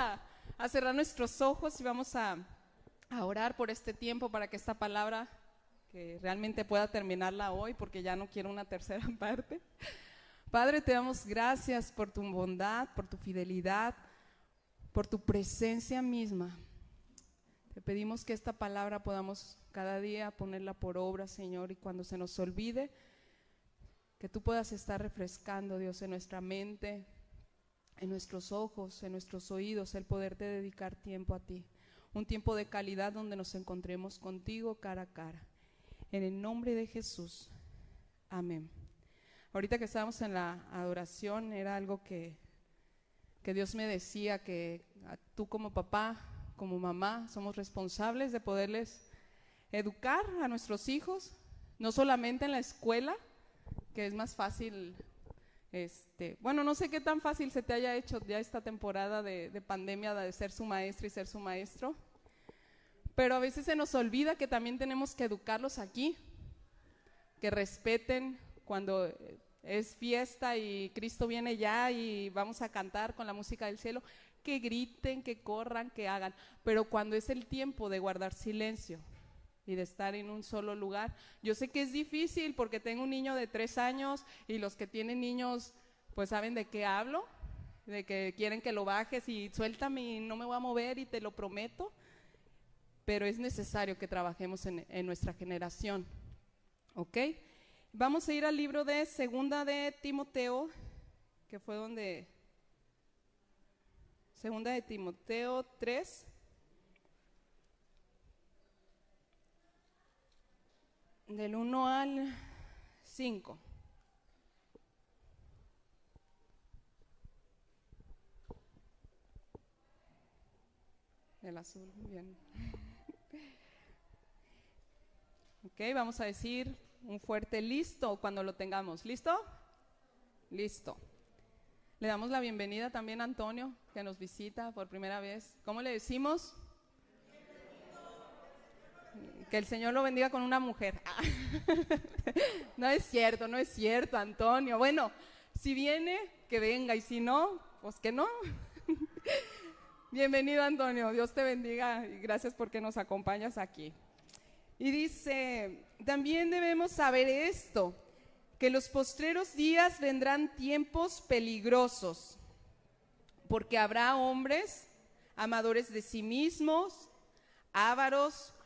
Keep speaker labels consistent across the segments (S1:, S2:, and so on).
S1: a, cerrar nuestros ojos y vamos a, a orar por este tiempo para que esta palabra, que realmente pueda terminarla hoy, porque ya no quiero una tercera parte. Padre, te damos gracias por tu bondad, por tu fidelidad, por tu presencia misma. Te pedimos que esta palabra podamos cada día ponerla por obra, Señor, y cuando se nos olvide, que tú puedas estar refrescando, Dios, en nuestra mente, en nuestros ojos, en nuestros oídos, el poderte dedicar tiempo a ti. Un tiempo de calidad donde nos encontremos contigo cara a cara. En el nombre de Jesús. Amén. Ahorita que estábamos en la adoración, era algo que, que Dios me decía, que tú como papá, como mamá, somos responsables de poderles educar a nuestros hijos, no solamente en la escuela, que es más fácil, este, bueno, no sé qué tan fácil se te haya hecho ya esta temporada de, pandemia de ser su maestra y ser su maestro, pero a veces se nos olvida que también tenemos que educarlos aquí, que respeten cuando es fiesta y Cristo viene ya y vamos a cantar con la música del cielo, que griten, que corran, que hagan, pero cuando es el tiempo de guardar silencio, y de estar en un solo lugar. Yo sé que es difícil porque tengo un niño de tres años y los que tienen niños pues saben de qué hablo, de que quieren que lo bajes y suéltame y no me voy a mover y te lo prometo, pero es necesario que trabajemos en, nuestra generación. ¿Ok? Vamos a ir al libro de Segunda de Timoteo, que fue donde... Segunda de Timoteo 3, del 1 al 5. El azul, bien. Ok, vamos a decir un fuerte listo cuando lo tengamos. ¿Listo? Listo. Le damos la bienvenida también a Antonio, que nos visita por primera vez. ¿Cómo le decimos? Que el Señor lo bendiga con una mujer. no es cierto, no es cierto, Antonio. Bueno, si viene, que venga, y si no, pues que no. Bienvenido, Antonio. Dios te bendiga y gracias porque nos acompañas aquí. Y dice, también debemos saber esto, que los postreros días vendrán tiempos peligrosos, porque habrá hombres amadores de sí mismos, ávaros,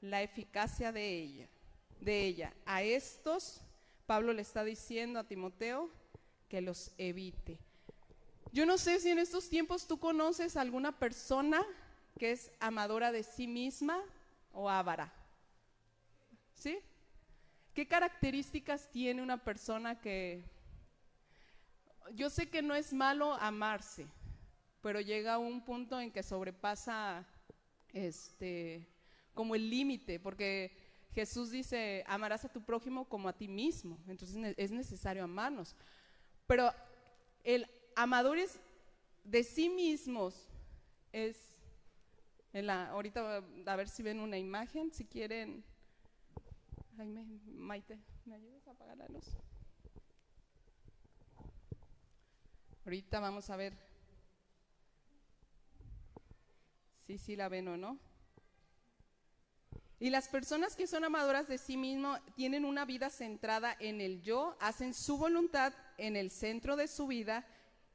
S1: la eficacia de ella, de ella. A estos, Pablo le está diciendo a Timoteo que los evite. Yo no sé si en estos tiempos tú conoces alguna persona que es amadora de sí misma o avara. ¿Sí? ¿Qué características tiene una persona que... Yo sé que no es malo amarse, pero llega a un punto en que sobrepasa este, como el límite, porque Jesús dice, amarás a tu prójimo como a ti mismo, entonces es necesario amarnos. Pero el amadores de sí mismos es, en la, ahorita a ver si ven una imagen, si quieren, Maite, ¿me ayudas a apagar la luz? Ahorita vamos a ver si sí la ven o no. Y las personas que son amadoras de sí mismo tienen una vida centrada en el yo, hacen su voluntad en el centro de su vida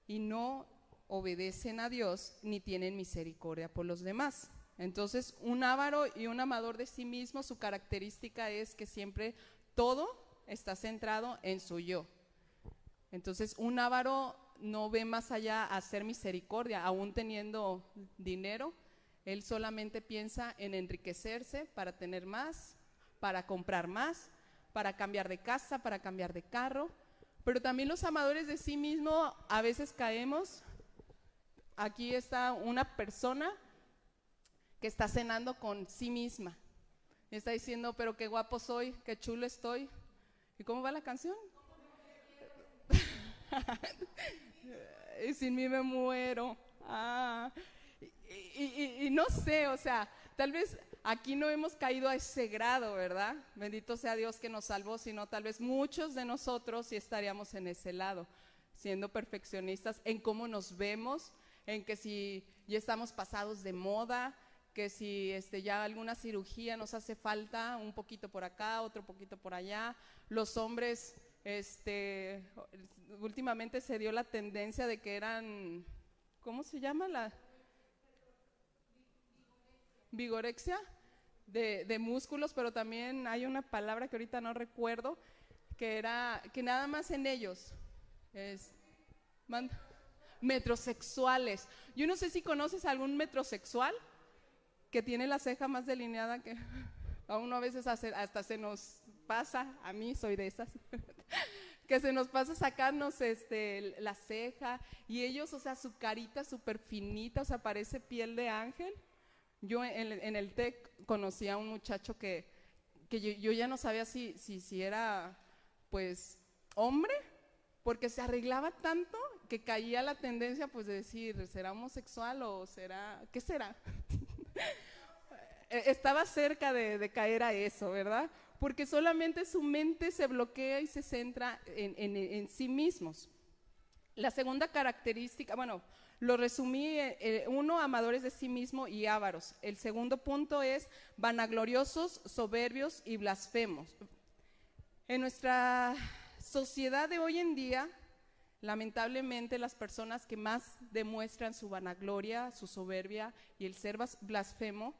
S1: y no obedecen a Dios ni tienen misericordia por los demás. Entonces, un avaro y un amador de sí mismo, su característica es que siempre todo está centrado en su yo. Entonces, un avaro no ve más allá a hacer misericordia, aún teniendo dinero, él solamente piensa en enriquecerse para tener más, para comprar más, para cambiar de casa, para cambiar de carro. Pero también los amadores de sí mismo a veces caemos. Aquí está una persona que está cenando con sí misma. Está diciendo, pero qué guapo soy, qué chulo estoy. ¿Y cómo va la canción? y sin mí me muero. Ah. Y, y, no sé, o sea, tal vez aquí no hemos caído a ese grado, ¿verdad? Bendito sea Dios que nos salvó, sino tal vez muchos de nosotros sí estaríamos en ese lado, siendo perfeccionistas en cómo nos vemos, en que si ya estamos pasados de moda, que si este, ya alguna cirugía nos hace falta, un poquito por acá, otro poquito por allá. Los hombres, este, últimamente se dio la tendencia de que eran, ¿cómo se llama la? Vigorexia de, de músculos, pero también hay una palabra que ahorita no recuerdo, que era que nada más en ellos es metrosexuales. Yo no sé si conoces algún metrosexual que tiene la ceja más delineada que a uno a veces hasta se nos pasa, a mí soy de esas, que se nos pasa sacarnos este, la ceja y ellos, o sea, su carita súper finita, o sea, parece piel de ángel. Yo en, el TEC conocí a un muchacho que, yo, ya no sabía si, si, era, pues, hombre, porque se arreglaba tanto que caía la tendencia, pues, de decir, ¿será homosexual o será, qué será? Eh, estaba cerca de, caer a eso, ¿verdad? Porque solamente su mente se bloquea y se centra en, sí mismos. La segunda característica, bueno, lo resumí, eh, eh, uno, amadores de sí mismo y ávaros. El segundo punto es vanagloriosos, soberbios y blasfemos. En nuestra sociedad de hoy en día, lamentablemente las personas que más demuestran su vanagloria, su soberbia y el ser blasfemo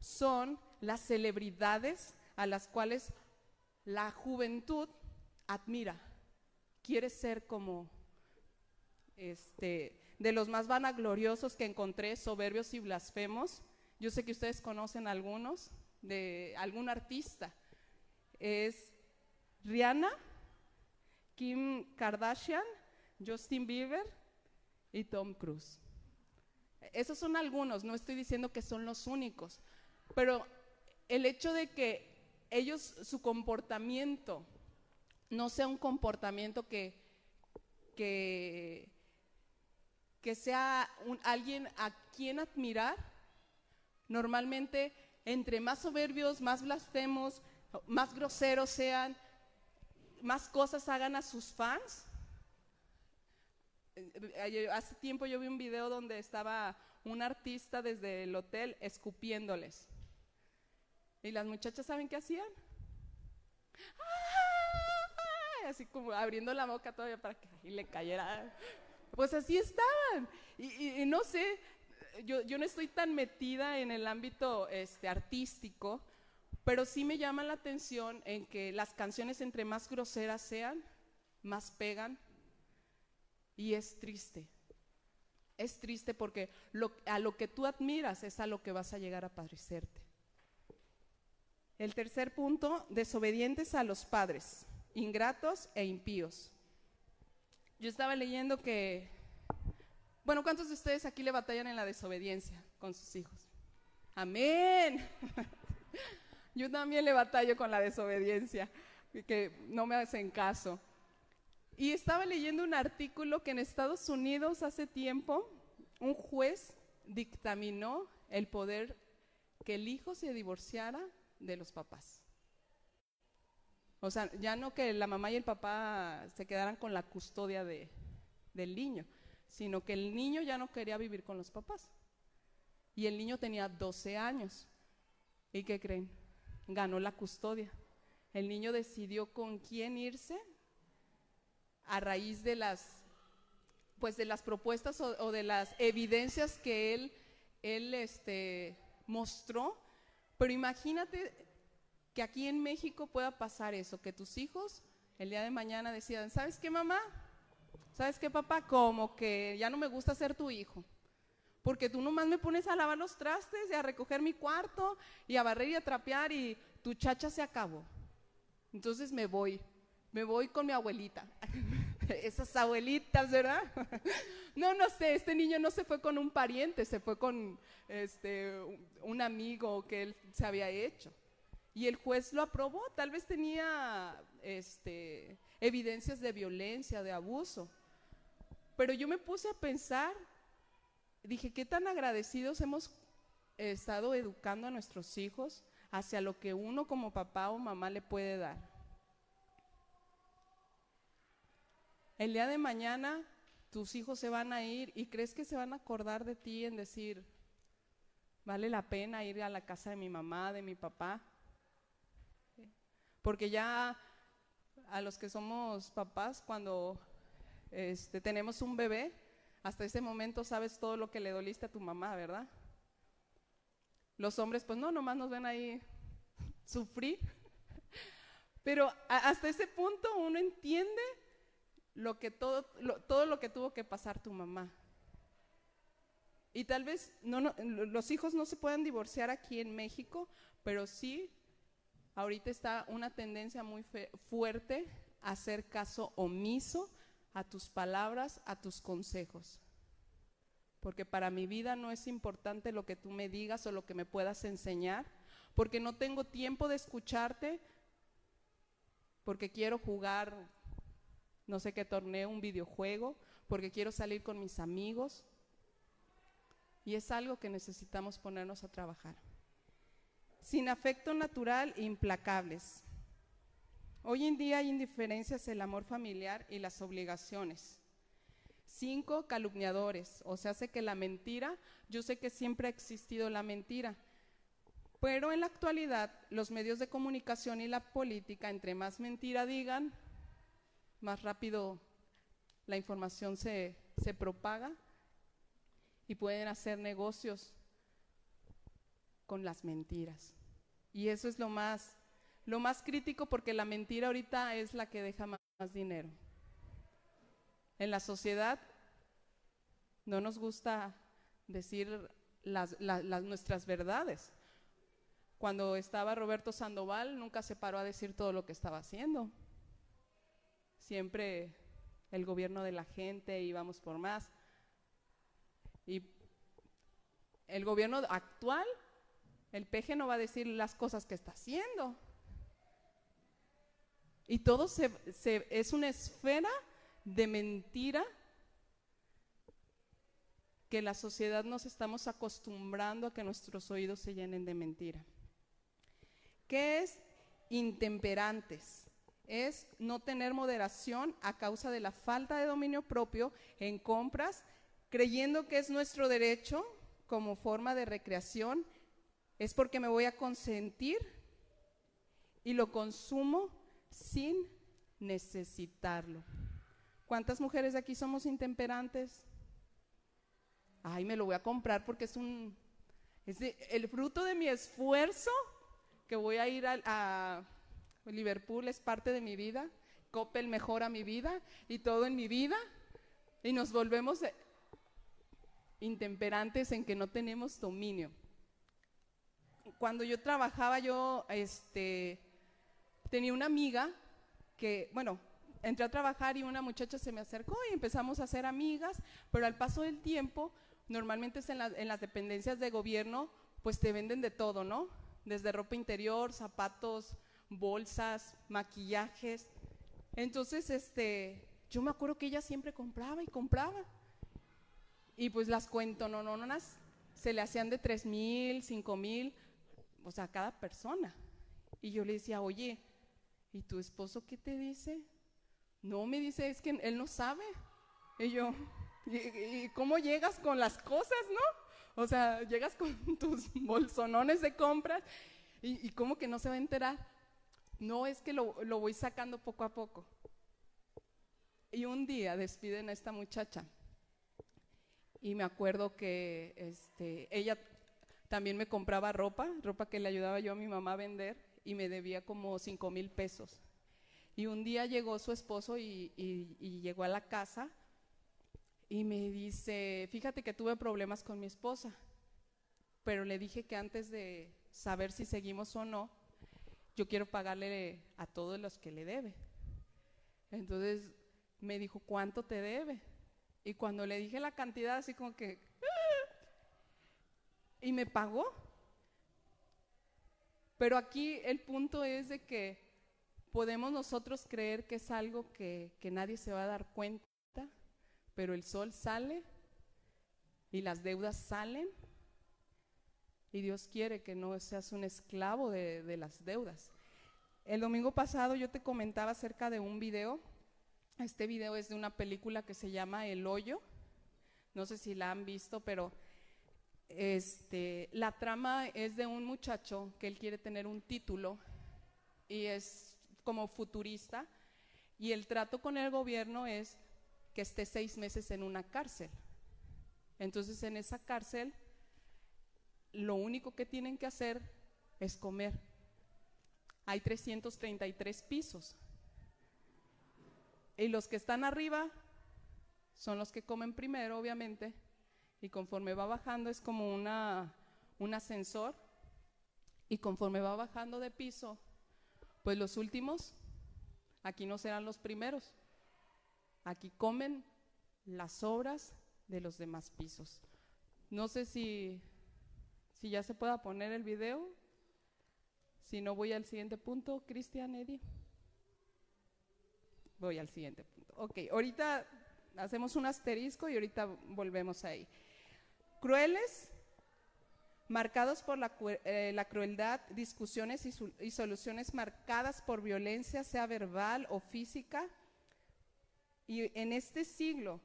S1: son las celebridades a las cuales la juventud admira, quiere ser como este de los más vanagloriosos que encontré, soberbios y blasfemos. Yo sé que ustedes conocen algunos de algún artista. Es Rihanna, Kim Kardashian, Justin Bieber y Tom Cruise. Esos son algunos, no estoy diciendo que son los únicos, pero el hecho de que ellos, su comportamiento, no sea un comportamiento que, que, sea alguien a quien admirar, normalmente entre más soberbios, más blasfemos, más groseros sean, más cosas hagan a sus fans. Eh, hace tiempo yo vi un video donde estaba un artista desde el hotel escupiéndoles. Y las muchachas, ¿saben qué hacían? Así como abriendo la boca todavía para que le cayera. Pues así estaban. Y, no sé, yo, no estoy tan metida en el ámbito este, artístico, pero sí me llama la atención en que las canciones entre más groseras sean, más pegan. Y es triste. Es triste porque a lo que tú admiras es a lo que vas a llegar a parecerte. El tercer punto, desobedientes a los padres, ingratos e impíos. Yo estaba leyendo que, bueno, ¿cuántos de ustedes aquí le batallan en la desobediencia con sus hijos? Amén. Yo también le batallo con la desobediencia, que no me hacen caso. Y estaba leyendo un artículo que en Estados Unidos hace tiempo un juez dictaminó el poder que el hijo se divorciara de los papás. O sea, ya no que la mamá y el papá se quedaran con la custodia de, del niño, sino que el niño ya no quería vivir con los papás. Y el niño tenía 12 años. ¿Y qué creen? Ganó la custodia. El niño decidió con quién irse a raíz de las pues de las propuestas o, de las evidencias que él, él este, mostró pero imagínate que aquí en México pueda pasar eso, que tus hijos el día de mañana decidan, ¿sabes qué mamá? ¿Sabes qué papá? Como que ya no me gusta ser tu hijo. Porque tú nomás me pones a lavar los trastes y a recoger mi cuarto y a barrer y a trapear y tu chacha se acabó. Entonces me voy, me voy con mi abuelita. esas abuelitas, ¿verdad? no, no sé, este niño no se fue con un pariente, se fue con este, un amigo que él se había hecho. Y el juez lo aprobó, tal vez tenía este, evidencias de violencia, de abuso. Pero yo me puse a pensar, dije, ¿qué tan agradecidos hemos estado educando a nuestros hijos hacia lo que uno como papá o mamá le puede dar? El día de mañana tus hijos se van a ir y crees que se van a acordar de ti en decir, vale la pena ir a la casa de mi mamá, de mi papá. Porque ya a los que somos papás, cuando este, tenemos un bebé, hasta ese momento sabes todo lo que le doliste a tu mamá, ¿verdad? Los hombres, pues no, nomás nos ven ahí sufrir. Pero hasta ese punto uno entiende lo que todo, todo lo que tuvo que pasar tu mamá. Y tal vez los hijos no se puedan divorciar aquí en México, pero sí ahorita está una tendencia muy fuerte a hacer caso omiso a tus palabras, a tus consejos. Porque para mi vida no es importante lo que tú me digas o lo que me puedas enseñar, porque no tengo tiempo de escucharte, porque quiero jugar no sé qué torneo, un videojuego, porque quiero salir con mis amigos. Y es algo que necesitamos ponernos a trabajar sin afecto natural e implacables. Hoy en día hay indiferencias el amor familiar y las obligaciones. Cinco, calumniadores, o sea, hace que la mentira, yo sé que siempre ha existido la mentira, pero en la actualidad los medios de comunicación y la política, entre más mentira digan, más rápido la información se, se propaga y pueden hacer negocios con las mentiras. Y eso es lo más, lo más crítico porque la mentira ahorita es la que deja más, dinero. En la sociedad no nos gusta decir las, nuestras verdades. Cuando estaba Roberto Sandoval, nunca se paró a decir todo lo que estaba haciendo. Siempre el gobierno de la gente íbamos por más. Y el gobierno actual el peje no va a decir las cosas que está haciendo. Y todo se, es una esfera de mentira que la sociedad nos estamos acostumbrando a que nuestros oídos se llenen de mentira. ¿Qué es intemperantes? Es no tener moderación a causa de la falta de dominio propio en compras, creyendo que es nuestro derecho como forma de recreación es porque me voy a consentir y lo consumo sin necesitarlo. ¿Cuántas mujeres de aquí somos intemperantes? Ay, me lo voy a comprar porque es un es el fruto de mi esfuerzo que voy a ir a, Liverpool es parte de mi vida, Coppel mejora mi vida y todo en mi vida y nos volvemos intemperantes en que no tenemos dominio cuando yo trabajaba, yo este, tenía una amiga que, bueno, entré a trabajar y una muchacha se me acercó y empezamos a ser amigas, pero al paso del tiempo, normalmente es en, las dependencias de gobierno, pues te venden de todo, ¿no? Desde ropa interior, zapatos, bolsas, maquillajes. Entonces, este, yo me acuerdo que ella siempre compraba y compraba. Y pues las cuento, no, no, no, se le hacían de tres mil, cinco mil, o sea, cada persona. Y yo le decía, oye, ¿y tu esposo qué te dice? No, me dice, es que él no sabe. Y yo, ¿y, cómo llegas con las cosas, no? O sea, llegas con tus bolsonones de compras y, cómo que no se va a enterar. No, es que lo, lo voy sacando poco a poco. Y un día despiden a esta muchacha. Y me acuerdo que este, ella también me compraba ropa, ropa que le ayudaba yo a mi mamá a vender y me debía como cinco mil pesos. Y un día llegó su esposo y, llegó a la casa y me dice, fíjate que tuve problemas con mi esposa, pero le dije que antes de saber si seguimos o no, yo quiero pagarle a todos los que le debe. Entonces me dijo, ¿cuánto te debe? Y cuando le dije la cantidad, así como que... Y me pagó. Pero aquí el punto es de que podemos nosotros creer que es algo que, que nadie se va a dar cuenta, pero el sol sale y las deudas salen y Dios quiere que no seas un esclavo de, de, las deudas. El domingo pasado yo te comentaba acerca de un video. Este video es de una película que se llama El Hoyo. No sé si la han visto, pero este, la trama es de un muchacho que él quiere tener un título y es como futurista y el trato con el gobierno es que esté seis meses en una cárcel. Entonces en esa cárcel lo único que tienen que hacer es comer. Hay 333 pisos. Y los que están arriba son los que comen primero, obviamente, y conforme va bajando es como una, un ascensor, y conforme va bajando de piso, pues los últimos, aquí no serán los primeros, aquí comen las obras de los demás pisos. No sé si, si ya se pueda poner el video, si no voy al siguiente punto, Cristian, Eddie. Voy al siguiente punto. Ok, ahorita hacemos un asterisco y ahorita volvemos ahí. Crueles, marcados por la, eh, la crueldad, discusiones y, soluciones marcadas por violencia, sea verbal o física. Y en este siglo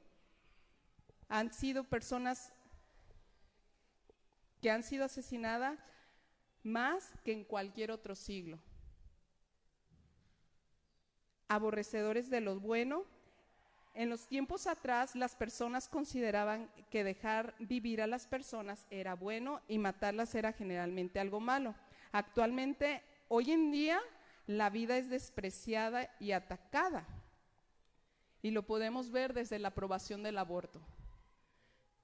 S1: han sido personas que han sido asesinadas más que en cualquier otro siglo. Aborrecedores de lo bueno. En los tiempos atrás las personas consideraban que dejar vivir a las personas era bueno y matarlas era generalmente algo malo. Actualmente, hoy en día, la vida es despreciada y atacada. Y lo podemos ver desde la aprobación del aborto.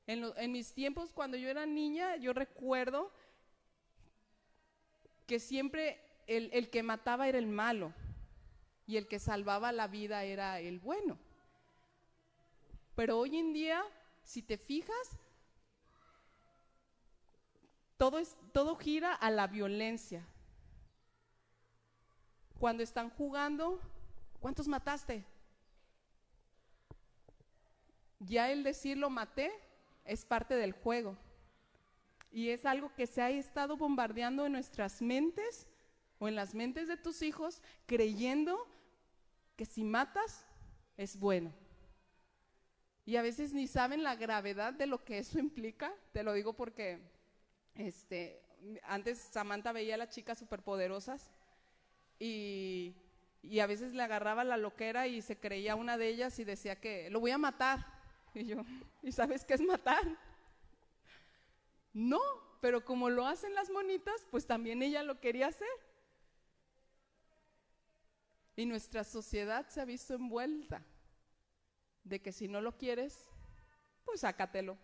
S1: En, mis tiempos, cuando yo era niña, yo recuerdo que siempre el, que mataba era el malo y el que salvaba la vida era el bueno. Pero hoy en día, si te fijas, todo, es, todo gira a la violencia. Cuando están jugando, ¿cuántos mataste? Ya el decir lo maté es parte del juego. Y es algo que se ha estado bombardeando en nuestras mentes o en las mentes de tus hijos, creyendo que si matas es bueno. Y a veces ni saben la gravedad de lo que eso implica. Te lo digo porque este, antes Samantha veía a las chicas superpoderosas y, y a veces le agarraba la loquera y se creía una de ellas y decía que lo voy a matar. Y yo, ¿y sabes qué es matar? No, pero como lo hacen las monitas, pues también ella lo quería hacer. Y nuestra sociedad se ha visto envuelta de que si no lo quieres, pues sácatelo.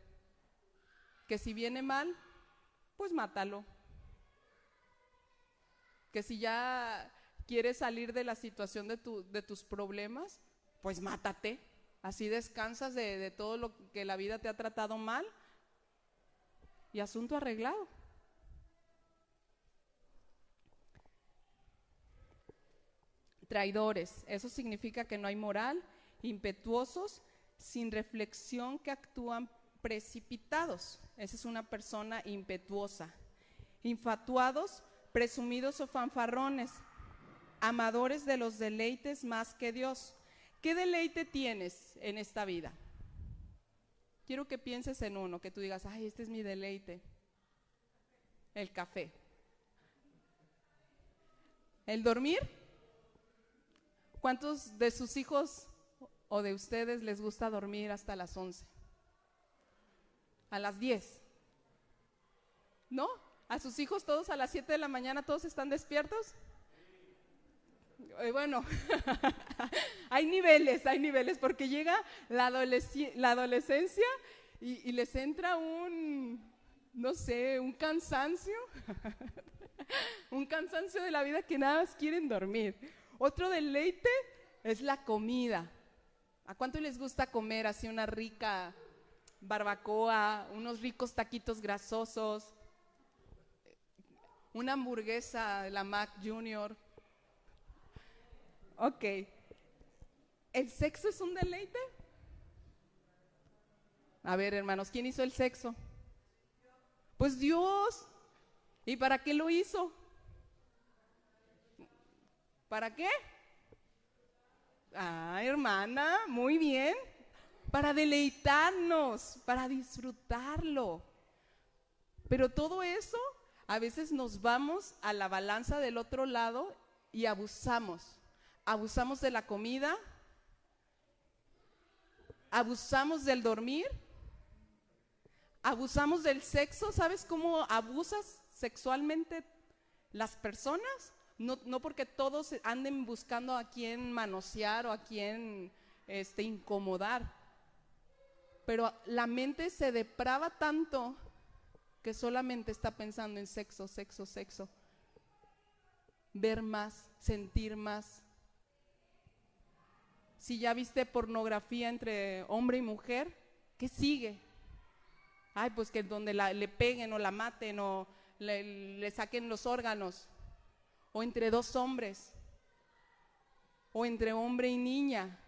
S1: Que si viene mal, pues mátalo. Que si ya quieres salir de la situación de, tu, de tus problemas, pues mátate. Así descansas de, de todo lo que la vida te ha tratado mal y asunto arreglado. Traidores, eso significa que no hay moral, impetuosos, sin reflexión, que actúan precipitados. Esa es una persona impetuosa. Infatuados, presumidos o fanfarrones, amadores de los deleites más que Dios. ¿Qué deleite tienes en esta vida? Quiero que pienses en uno, que tú digas, ay, este es mi deleite. El café. ¿El dormir? ¿Cuántos de sus hijos o de ustedes les gusta dormir hasta las 11? A las 10. ¿No? ¿A sus hijos todos a las 7 de la mañana todos están despiertos? Eh, bueno, hay niveles, hay niveles, porque llega la, adolesc la adolescencia y, y, les entra un, no sé, un cansancio, un cansancio de la vida que nada más quieren dormir. Otro deleite es la comida. ¿A cuánto les gusta comer así una rica barbacoa, unos ricos taquitos grasosos, una hamburguesa de la Mac Junior? Ok. ¿El sexo es un deleite? A ver, hermanos, ¿quién hizo el sexo? Pues Dios. ¿Y para qué lo hizo? ¿Para qué? Ah, hermana, muy bien. Para deleitarnos, para disfrutarlo. Pero todo eso, a veces nos vamos a la balanza del otro lado y abusamos. Abusamos de la comida, abusamos del dormir, abusamos del sexo. ¿Sabes cómo abusas sexualmente las personas? No, porque todos anden buscando a quién manosear o a quién este, incomodar. Pero la mente se deprava tanto que solamente está pensando en sexo, sexo, sexo. Ver más, sentir más. Si ya viste pornografía entre hombre y mujer, ¿qué sigue? Ay, pues que donde le peguen o la maten o le saquen los órganos o entre dos hombres, o entre hombre y niña.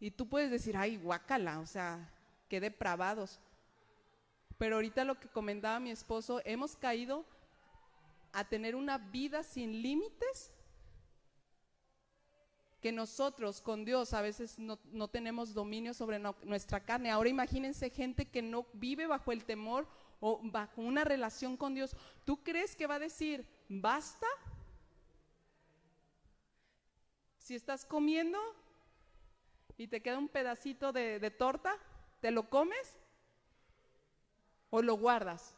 S1: Y tú puedes decir, ay, guácala, o sea, qué depravados. Pero ahorita lo que comentaba mi esposo, hemos caído a tener una vida sin límites que nosotros con Dios a veces no, no tenemos dominio sobre nuestra carne. Ahora imagínense gente que no vive bajo el temor o bajo una relación con Dios, ¿tú crees que va a decir, basta? Si estás comiendo y te queda un pedacito de, torta, ¿te lo comes? ¿O lo guardas?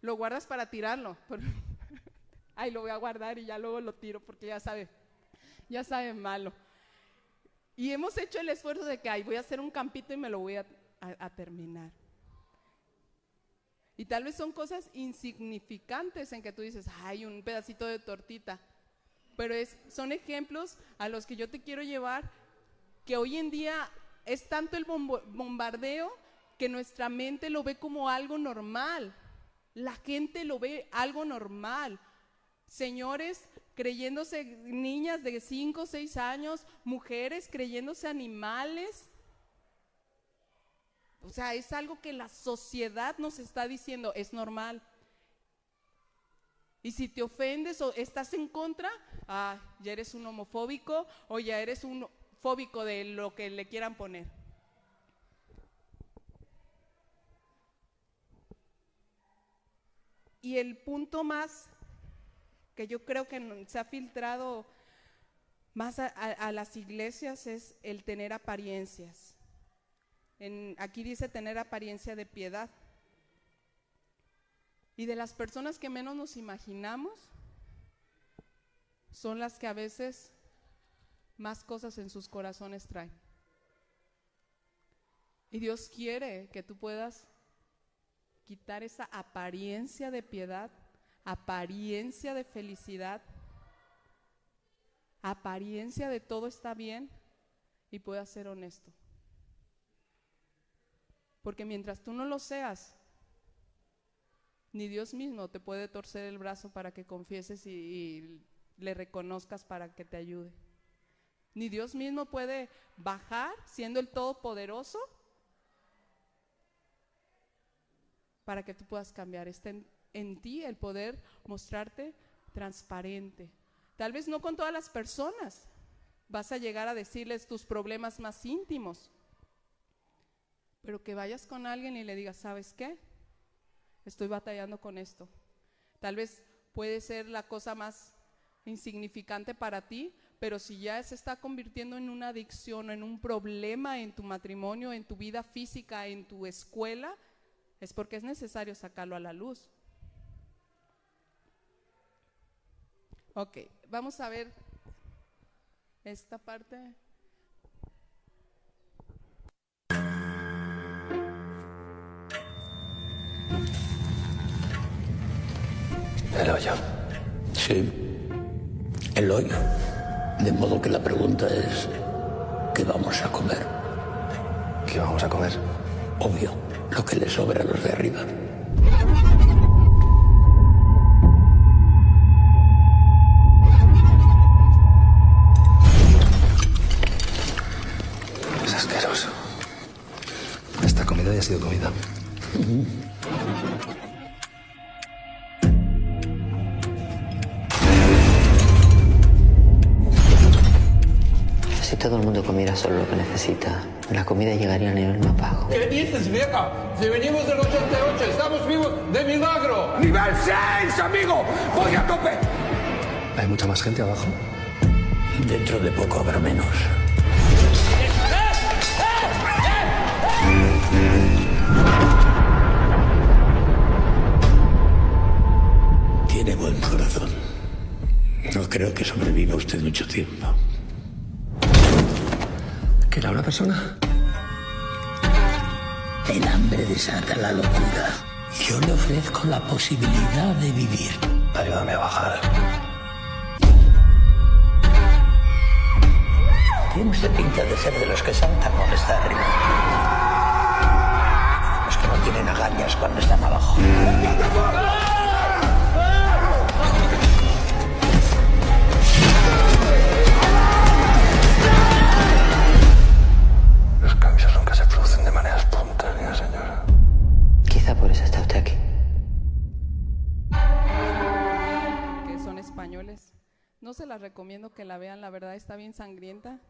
S1: Lo guardas para tirarlo. Ay, lo voy a guardar y ya luego lo tiro porque ya sabe, ya sabe malo. Y hemos hecho el esfuerzo de que, ay, voy a hacer un campito y me lo voy a terminar. Y tal vez son cosas insignificantes en que tú dices, ay, un pedacito de tortita. Pero es, son ejemplos a los que yo te quiero llevar que hoy en día es tanto el bombardeo que nuestra mente lo ve como algo normal. La gente lo ve algo normal. Señores creyéndose niñas de 5 o 6 años, mujeres creyéndose animales, o sea, es algo que la sociedad nos está diciendo, es normal. Y si te ofendes o estás en contra, ah, ya eres un homofóbico o ya eres un fóbico de lo que le quieran poner. Y el punto más que yo creo que se ha filtrado más a las iglesias es el tener apariencias aquí dice tener apariencia de piedad. Y de las personas que menos nos imaginamos, son las que a veces más cosas en sus corazones traen. Y Dios quiere que tú puedas quitar esa apariencia de piedad, apariencia de felicidad, apariencia de todo está bien y puedas ser honesto. Porque mientras tú no lo seas, ni Dios mismo te puede torcer el brazo para que confieses y, le reconozcas para que te ayude. Ni Dios mismo puede bajar siendo el Todopoderoso para que tú puedas cambiar. Está en, en, ti el poder mostrarte transparente. Tal vez no con todas las personas. Vas a llegar a decirles tus problemas más íntimos pero que vayas con alguien y le digas, ¿sabes qué? Estoy batallando con esto. Tal vez puede ser la cosa más insignificante para ti, pero si ya se está convirtiendo en una adicción, en un problema en tu matrimonio, en tu vida física, en tu escuela, es porque es necesario sacarlo a la luz. Ok, vamos a ver esta parte.
S2: El hoyo. Sí. el hoyo. De modo que la pregunta es, ¿qué vamos a comer?
S3: ¿Qué vamos a comer?
S2: Obvio, lo que le sobra a los de arriba.
S3: Es asqueroso. Esta comida ya ha sido comida.
S4: Todo el mundo comiera solo lo que necesita, la comida llegaría a nivel más bajo.
S5: ¿Qué dices, vieja? Si venimos del 88, estamos vivos de milagro. ¡Nivel 6, amigo! ¡Voy a tope!
S3: ¿Hay mucha más gente abajo?
S2: Dentro de poco habrá menos. Tiene buen corazón. No creo que sobreviva usted mucho tiempo.
S3: ¿Que era una persona?
S2: El hambre desata la locura. Yo le ofrezco la posibilidad de vivir.
S3: Ayúdame a bajar.
S2: Tiene usted pinta de ser de los que saltan cuando está arriba. Los que no tienen agallas cuando están abajo.
S3: Los
S1: recomiendo que la vean, la verdad está bien sangrienta.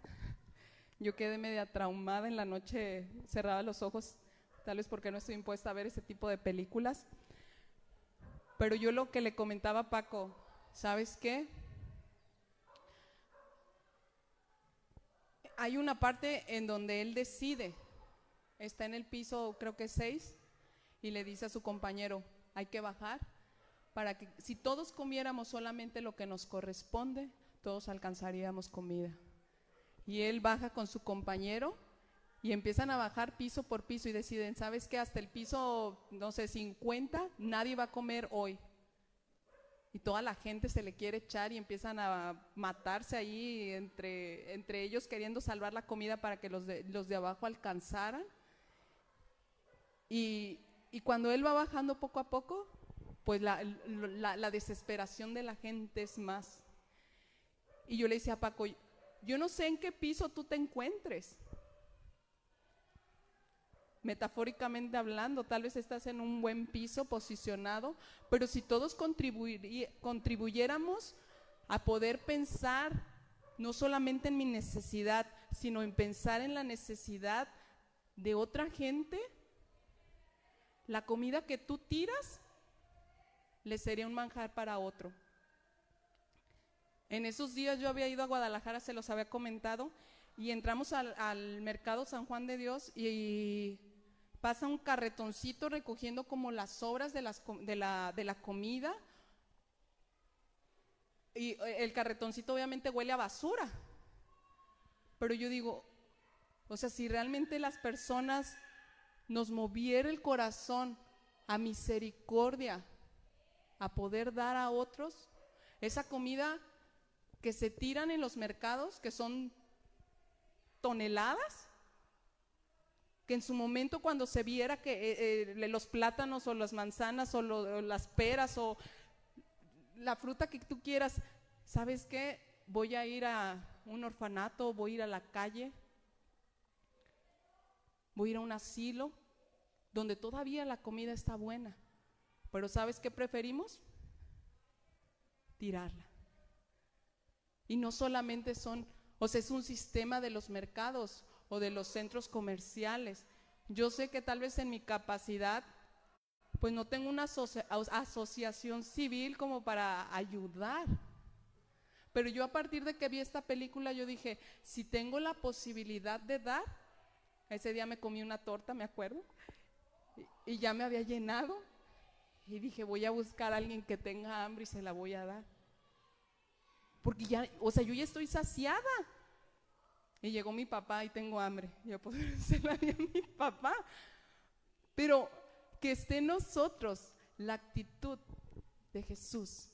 S1: Yo quedé media traumada en la noche, cerraba los ojos, tal vez porque no estoy impuesta a ver ese tipo de películas. Pero yo lo que le comentaba a Paco, ¿sabes qué? Hay una parte en donde él decide, está en el piso creo que 6, y le dice a su compañero, hay que bajar para que si todos comiéramos solamente lo que nos corresponde, todos alcanzaríamos comida. Y él baja con su compañero y empiezan a bajar piso por piso y deciden, ¿sabes qué? Hasta el piso, no sé, 50, nadie va a comer hoy. Y toda la gente se le quiere echar y empiezan a matarse ahí entre, entre ellos queriendo salvar la comida para que los de, los de abajo alcanzaran. Y, y cuando él va bajando poco a poco, pues la, la, la desesperación de la gente es más. Y yo le decía a Paco, yo no sé en qué piso tú te encuentres. Metafóricamente hablando, tal vez estás en un buen piso posicionado, pero si todos contribuyéramos a poder pensar no solamente en mi necesidad, sino en pensar en la necesidad de otra gente, la comida que tú tiras le sería un manjar para otro. En esos días yo había ido a Guadalajara, se los había comentado, y entramos al, mercado San Juan de Dios y pasa un carretoncito recogiendo como las sobras de, de, la, de la comida. Y eh, el carretoncito obviamente huele a basura. Pero yo digo, o sea, si realmente las personas nos moviera el corazón a misericordia, a poder dar a otros, esa comida que se tiran en los mercados, que son toneladas, que en su momento cuando se viera que eh, eh, los plátanos o las manzanas o, las peras o la fruta que tú quieras, ¿sabes qué? Voy a ir a un orfanato, voy a ir a la calle, voy a ir a un asilo donde todavía la comida está buena. Pero ¿sabes qué preferimos? Tirarla. Y no solamente son, o sea, es un sistema de los mercados o de los centros comerciales. Yo sé que tal vez en mi capacidad, pues no tengo una asocia- as- asociación civil como para ayudar. Pero yo a partir de que vi esta película, yo dije, si tengo la posibilidad de dar, ese día me comí una torta, me acuerdo, y ya me había llenado, y dije, voy a buscar a alguien que tenga hambre y se la voy a dar. Porque ya, o sea, yo ya estoy saciada. Y llegó mi papá y tengo hambre. Yo puedo la a mi papá. Pero que esté en nosotros la actitud de Jesús.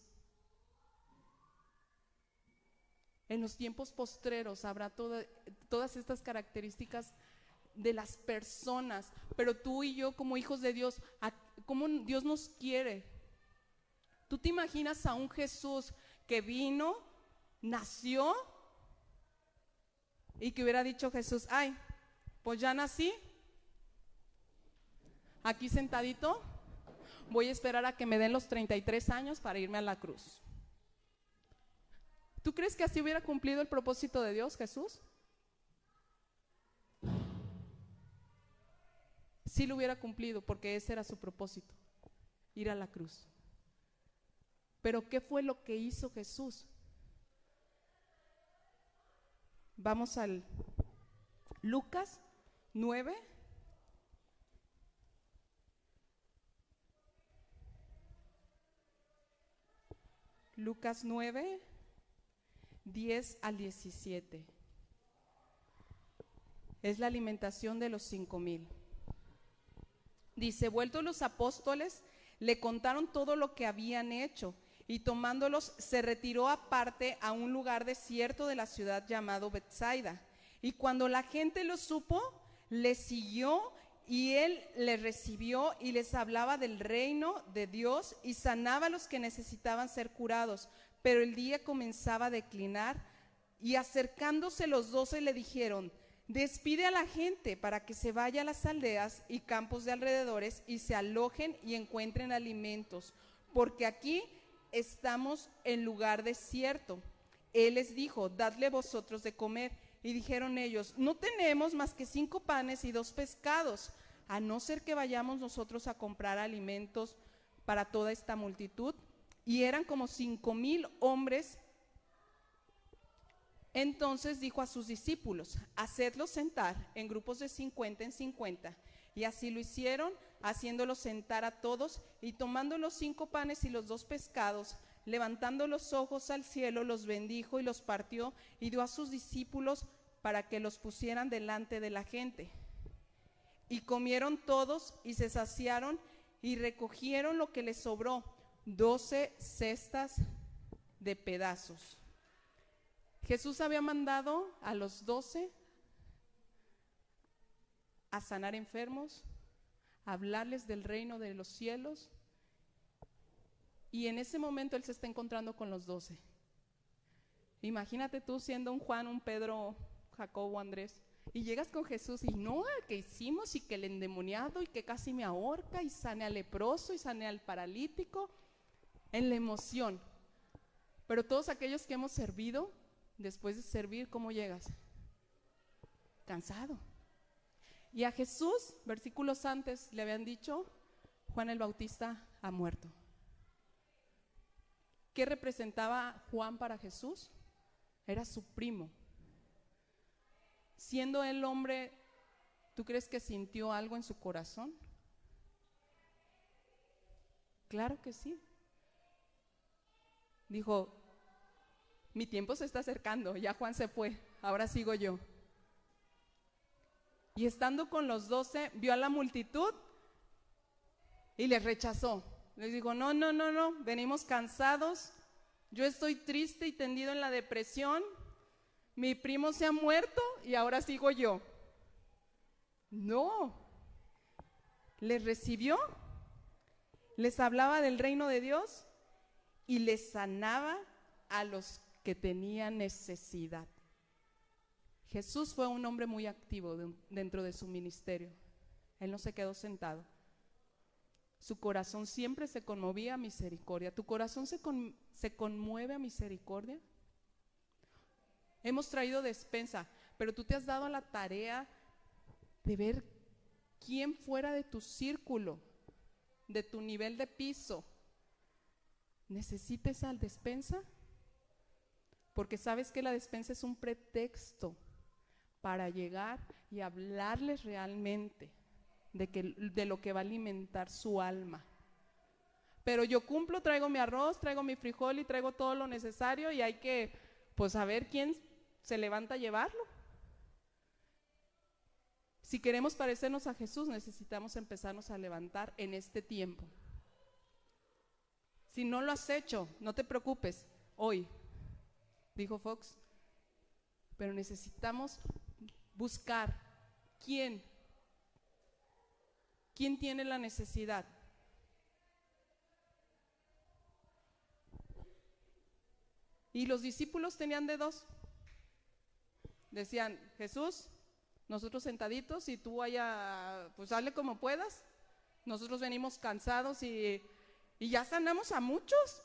S1: En los tiempos postreros habrá todas estas características de las personas, pero tú y yo como hijos de Dios, ¿cómo Dios nos quiere? ¿Tú te imaginas a un Jesús que vino, nació y que hubiera dicho Jesús, ay, pues ya nací, aquí sentadito, voy a esperar a que me den los 33 años para irme a la cruz. ¿Tú crees que así hubiera cumplido el propósito de Dios, Jesús? Sí lo hubiera cumplido porque ese era su propósito, ir a la cruz. Pero ¿qué fue lo que hizo Jesús? Vamos al Lucas 9. Lucas 9, 10 al 17. Es la alimentación de los cinco mil. Dice, vueltos los apóstoles, le contaron todo lo que habían hecho y tomándolos se retiró aparte a un lugar desierto de la ciudad llamado Bethsaida. Y cuando la gente lo supo, le siguió y él les recibió y les hablaba del reino de Dios y sanaba a los que necesitaban ser curados. Pero el día comenzaba a declinar y acercándose los doce le dijeron, despide a la gente para que se vaya a las aldeas y campos de alrededores y se alojen y encuentren alimentos, porque aquí estamos en lugar desierto. Él les dijo, dadle vosotros de comer. Y dijeron ellos, no tenemos más que cinco panes y dos pescados, a no ser que vayamos nosotros a comprar alimentos para toda esta multitud. Y eran como cinco mil hombres. Entonces dijo a sus discípulos, hacedlos sentar en grupos de cincuenta en cincuenta. Y así lo hicieron, haciéndolos sentar a todos, y tomando los cinco panes y los dos pescados, levantando los ojos al cielo, los bendijo y los partió, y dio a sus discípulos para que los pusieran delante de la gente. Y comieron todos y se saciaron y recogieron lo que les sobró, doce cestas de pedazos. Jesús había mandado a los doce a sanar enfermos, a hablarles del reino de los cielos. Y en ese momento Él se está encontrando con los doce. Imagínate tú siendo un Juan, un Pedro, Jacobo, Andrés, y llegas con Jesús y no, que hicimos y que el endemoniado y que casi me ahorca y sane al leproso y sane al paralítico, en la emoción. Pero todos aquellos que hemos servido, después de servir, ¿cómo llegas? Cansado. Y a Jesús, versículos antes, le habían dicho, Juan el Bautista ha muerto. ¿Qué representaba Juan para Jesús? Era su primo. Siendo el hombre, ¿tú crees que sintió algo en su corazón? Claro que sí. Dijo, mi tiempo se está acercando, ya Juan se fue, ahora sigo yo. Y estando con los doce, vio a la multitud y les rechazó. Les dijo, no, no, no, no, venimos cansados, yo estoy triste y tendido en la depresión, mi primo se ha muerto y ahora sigo yo. No, les recibió, les hablaba del reino de Dios y les sanaba a los que tenían necesidad. Jesús fue un hombre muy activo dentro de su ministerio. Él no se quedó sentado. Su corazón siempre se conmovía a misericordia. ¿Tu corazón se, se conmueve a misericordia? Hemos traído despensa, pero tú te has dado la tarea de ver quién fuera de tu círculo, de tu nivel de piso, necesita esa despensa. Porque sabes que la despensa es un pretexto para llegar y hablarles realmente de, que, de lo que va a alimentar su alma. Pero yo cumplo, traigo mi arroz, traigo mi frijol y traigo todo lo necesario y hay que, pues, saber quién se levanta a llevarlo. Si queremos parecernos a Jesús, necesitamos empezarnos a levantar en este tiempo. Si no lo has hecho, no te preocupes. Hoy, dijo Fox, pero necesitamos buscar quién, quién tiene la necesidad. Y los discípulos tenían de dos. Decían, Jesús, nosotros sentaditos y tú vaya, pues dale como puedas. Nosotros venimos cansados y, y ya sanamos a muchos.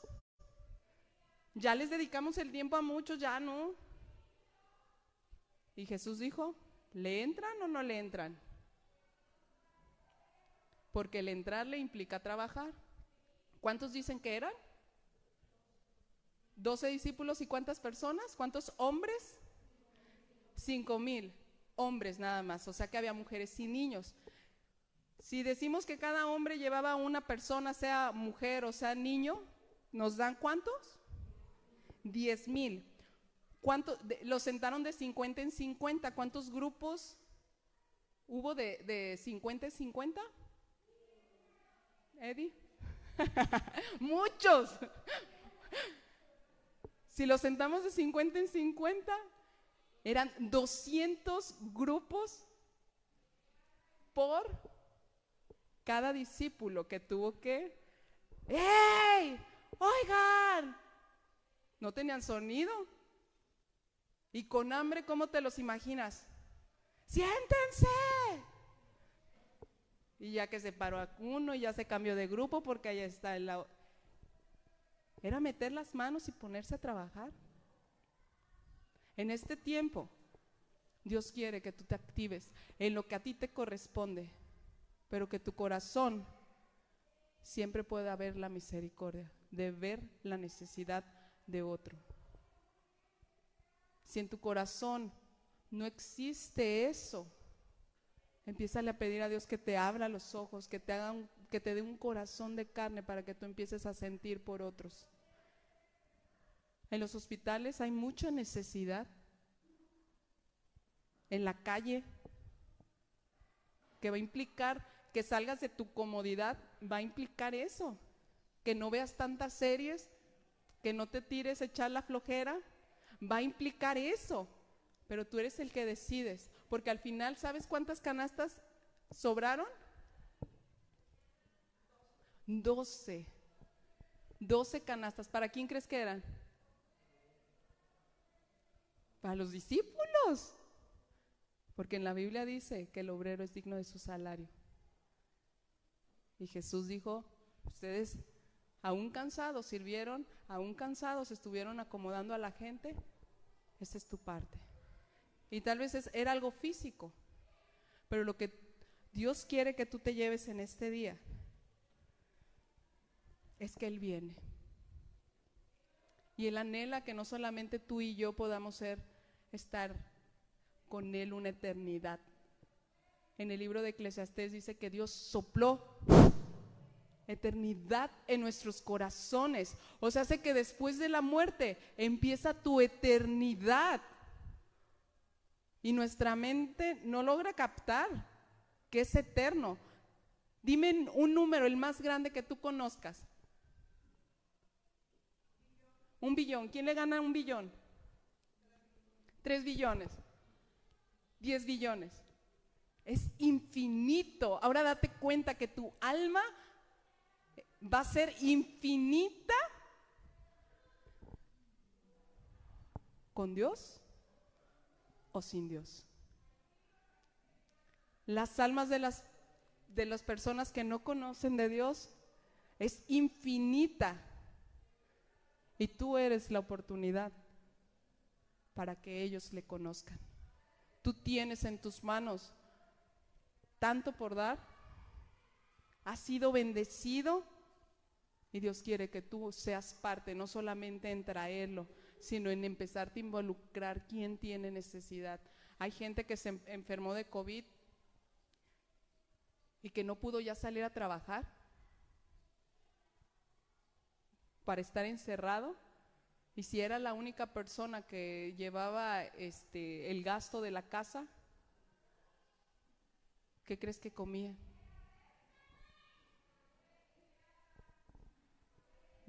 S1: Ya les dedicamos el tiempo a muchos, ya no. Y Jesús dijo, ¿le entran o no le entran? Porque el entrar le implica trabajar. ¿Cuántos dicen que eran? ¿Doce discípulos y cuántas personas? ¿Cuántos hombres? Cinco mil hombres nada más, o sea que había mujeres y niños. Si decimos que cada hombre llevaba una persona, sea mujer o sea niño, ¿nos dan cuántos? Diez mil. ¿Cuánto, los sentaron de 50 en 50. ¿Cuántos grupos hubo de, de 50 en 50? Eddie. Muchos. Si los sentamos de 50 en 50, eran 200 grupos por cada discípulo que tuvo que... ¡Ey! ¡Oigan! No tenían sonido. Y con hambre, ¿cómo te los imaginas? Siéntense. Y ya que se paró uno, ya se cambió de grupo porque ahí está el... Era meter las manos y ponerse a trabajar. En este tiempo, Dios quiere que tú te actives en lo que a ti te corresponde, pero que tu corazón siempre pueda ver la misericordia, de ver la necesidad de otro. Si en tu corazón no existe eso, empieza a pedir a Dios que te abra los ojos, que te, haga que te dé un corazón de carne para que tú empieces a sentir por otros. En los hospitales hay mucha necesidad. En la calle, que va a implicar que salgas de tu comodidad, va a implicar eso. Que no veas tantas series, que no te tires a echar la flojera, va a implicar eso. Pero tú eres el que decides, porque al final, ¿sabes cuántas canastas sobraron? Doce. Doce canastas. ¿Para quién crees que eran? Para los discípulos. Porque en la Biblia dice que el obrero es digno de su salario. Y Jesús dijo, ustedes aún cansados sirvieron, aún cansados estuvieron acomodando a la gente, esa es tu parte. Y tal vez era algo físico, pero lo que Dios quiere que tú te lleves en este día es que Él viene. Y Él anhela que no solamente tú y yo podamos ser estar con Él una eternidad. En el libro de Eclesiastés dice que Dios sopló eternidad en nuestros corazones. O sea, hace que después de la muerte empieza tu eternidad. Y nuestra mente no logra captar que es eterno. Dime un número, el más grande que tú conozcas. Un billón. ¿Quién le gana un billón? 3 billones, 10 billones. Es infinito. Ahora date cuenta que tu alma va a ser infinita con Dios o sin Dios. Las almas de las, de las personas que no conocen de Dios es infinita. Y tú eres la oportunidad para que ellos le conozcan. Tú tienes en tus manos tanto por dar, has sido bendecido y Dios quiere que tú seas parte, no solamente en traerlo, sino en empezarte a involucrar quién tiene necesidad. Hay gente que se enfermó de COVID y que no pudo ya salir a trabajar para estar encerrado y si era la única persona que llevaba este, el gasto de la casa, ¿qué crees que comía?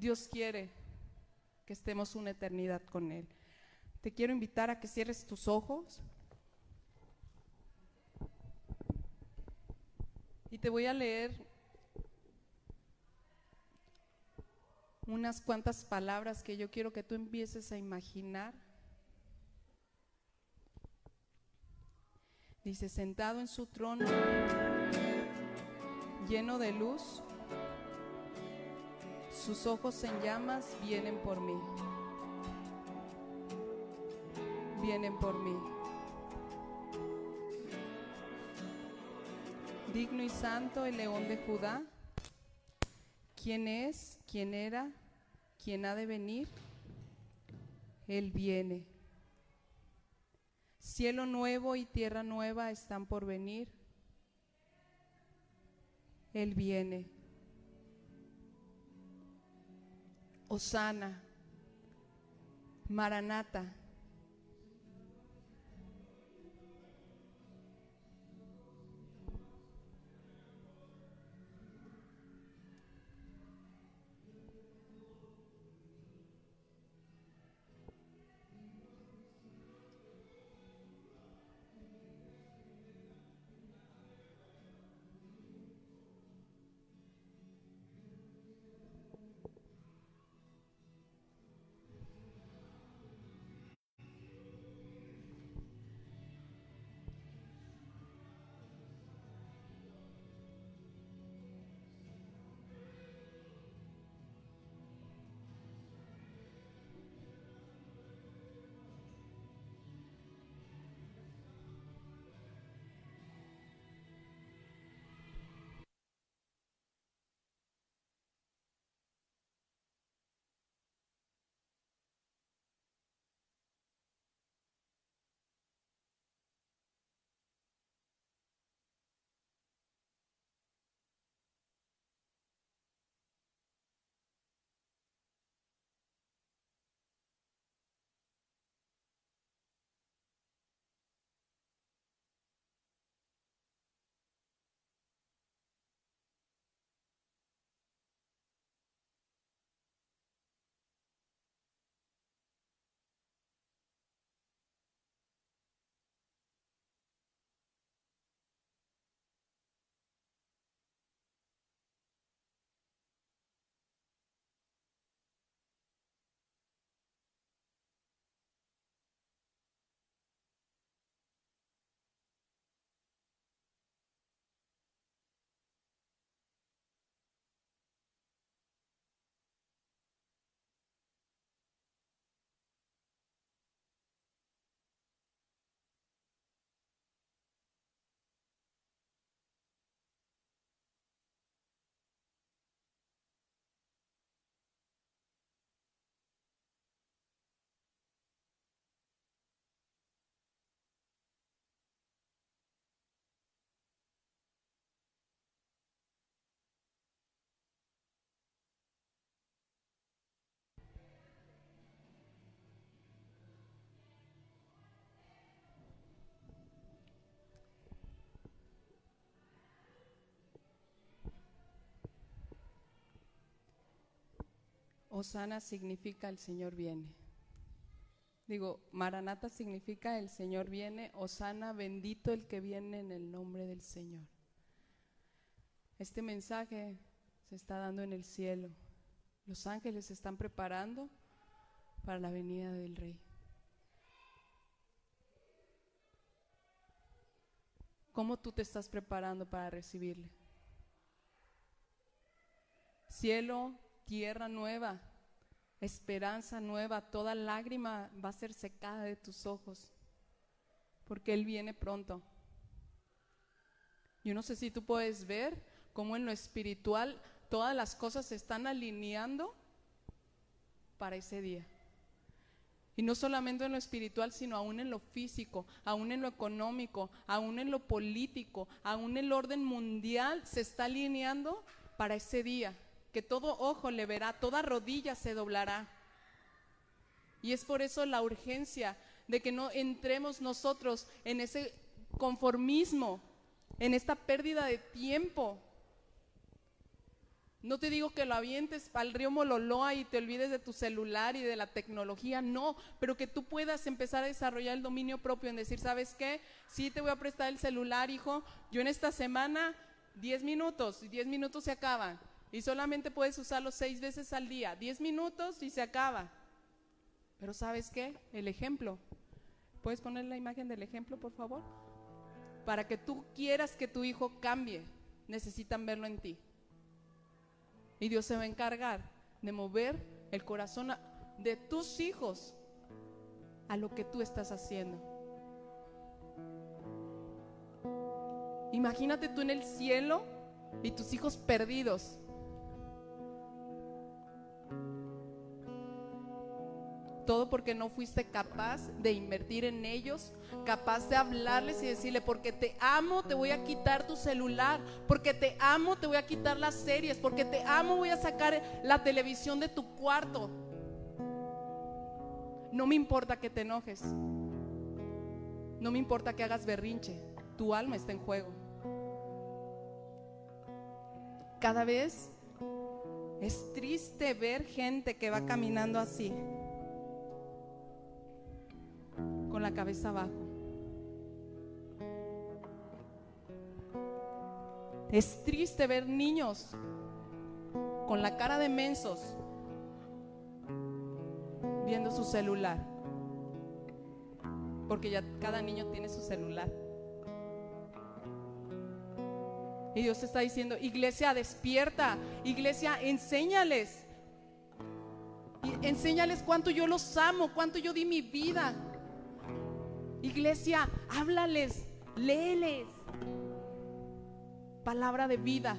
S1: Dios quiere que estemos una eternidad con Él. te quiero invitar a que cierres tus ojos. Y te voy a leer unas cuantas palabras que yo quiero que tú empieces a imaginar. Dice, sentado en su trono, lleno de luz, sus ojos en llamas vienen por mí. Vienen por mí. Digno y santo el león de Judá. ¿Quién es? ¿Quién era? ¿Quién ha de venir? Él viene. Cielo nuevo y tierra nueva están por venir. Él viene. Osana, Maranata. Osana significa el Señor viene. Digo, Maranata significa el Señor viene. Osana, bendito el que viene en el nombre del Señor. Este mensaje se está dando en el cielo. Los ángeles se están preparando para la venida del Rey. ¿Cómo tú te estás preparando para recibirle? Cielo, tierra nueva, esperanza nueva, toda lágrima va a ser secada de tus ojos, porque Él viene pronto. Yo no sé si tú puedes ver cómo en lo espiritual todas las cosas se están alineando para ese día. Y no solamente en lo espiritual, sino aún en lo físico, aún en lo económico, aún en lo político, aún el orden mundial se está alineando para ese día que todo ojo le verá, toda rodilla se doblará. Y es por eso la urgencia de que no entremos nosotros en ese conformismo, en esta pérdida de tiempo, No te digo que lo avientes al río Mololoa y te olvides de tu celular y de la tecnología, no, pero que tú puedas empezar a desarrollar el dominio propio en decir, ¿sabes qué? Sí te voy a prestar el celular, hijo. Yo en esta semana, 10 minutos, y 10 minutos se acaban. Y solamente puedes usarlo seis veces al día, 10 minutos y se acaba. Pero ¿sabes qué? El ejemplo. ¿Puedes poner la imagen del ejemplo, por favor? Para que tú quieras que tu hijo cambie, necesitan verlo en ti. Y Dios se va a encargar de mover el corazón de tus hijos a lo que tú estás haciendo. Imagínate tú en el cielo y tus hijos perdidos. Todo porque no fuiste capaz de invertir en ellos, capaz de hablarles y decirle, porque te amo, te voy a quitar tu celular, porque te amo, te voy a quitar las series, porque te amo, voy a sacar la televisión de tu cuarto. No me importa que te enojes, no me importa que hagas berrinche, tu alma está en juego. Cada vez es triste ver gente que va caminando así cabeza abajo. Es triste ver niños con la cara de mensos viendo su celular. Porque ya cada niño tiene su celular. Y Dios está diciendo, iglesia, despierta. Iglesia, enséñales. Enséñales cuánto yo los amo, cuánto yo di mi vida. Iglesia, háblales, léeles. Palabra de vida.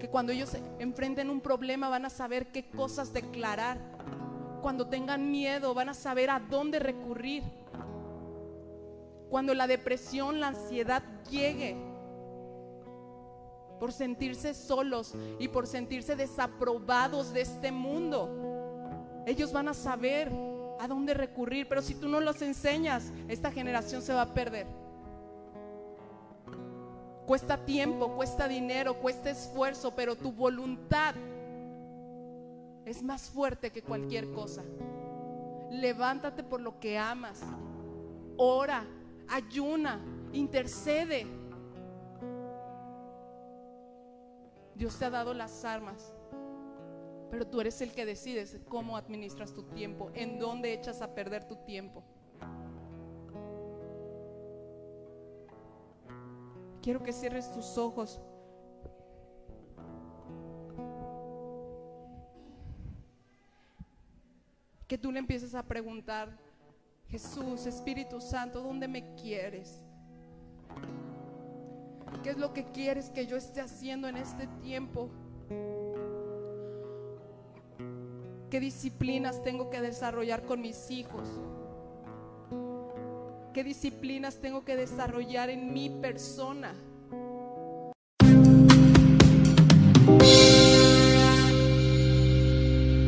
S1: Que cuando ellos enfrenten un problema van a saber qué cosas declarar. Cuando tengan miedo van a saber a dónde recurrir. Cuando la depresión, la ansiedad llegue por sentirse solos y por sentirse desaprobados de este mundo. Ellos van a saber a dónde recurrir, pero si tú no los enseñas, esta generación se va a perder. Cuesta tiempo, cuesta dinero, cuesta esfuerzo, pero tu voluntad es más fuerte que cualquier cosa. Levántate por lo que amas. Ora, ayuna, intercede. Dios te ha dado las armas pero tú eres el que decides cómo administras tu tiempo, en dónde echas a perder tu tiempo. Quiero que cierres tus ojos. Que tú le empieces a preguntar, Jesús, Espíritu Santo, ¿dónde me quieres? ¿Qué es lo que quieres que yo esté haciendo en este tiempo? ¿Qué disciplinas tengo que desarrollar con mis hijos? ¿Qué disciplinas tengo que desarrollar en mi persona?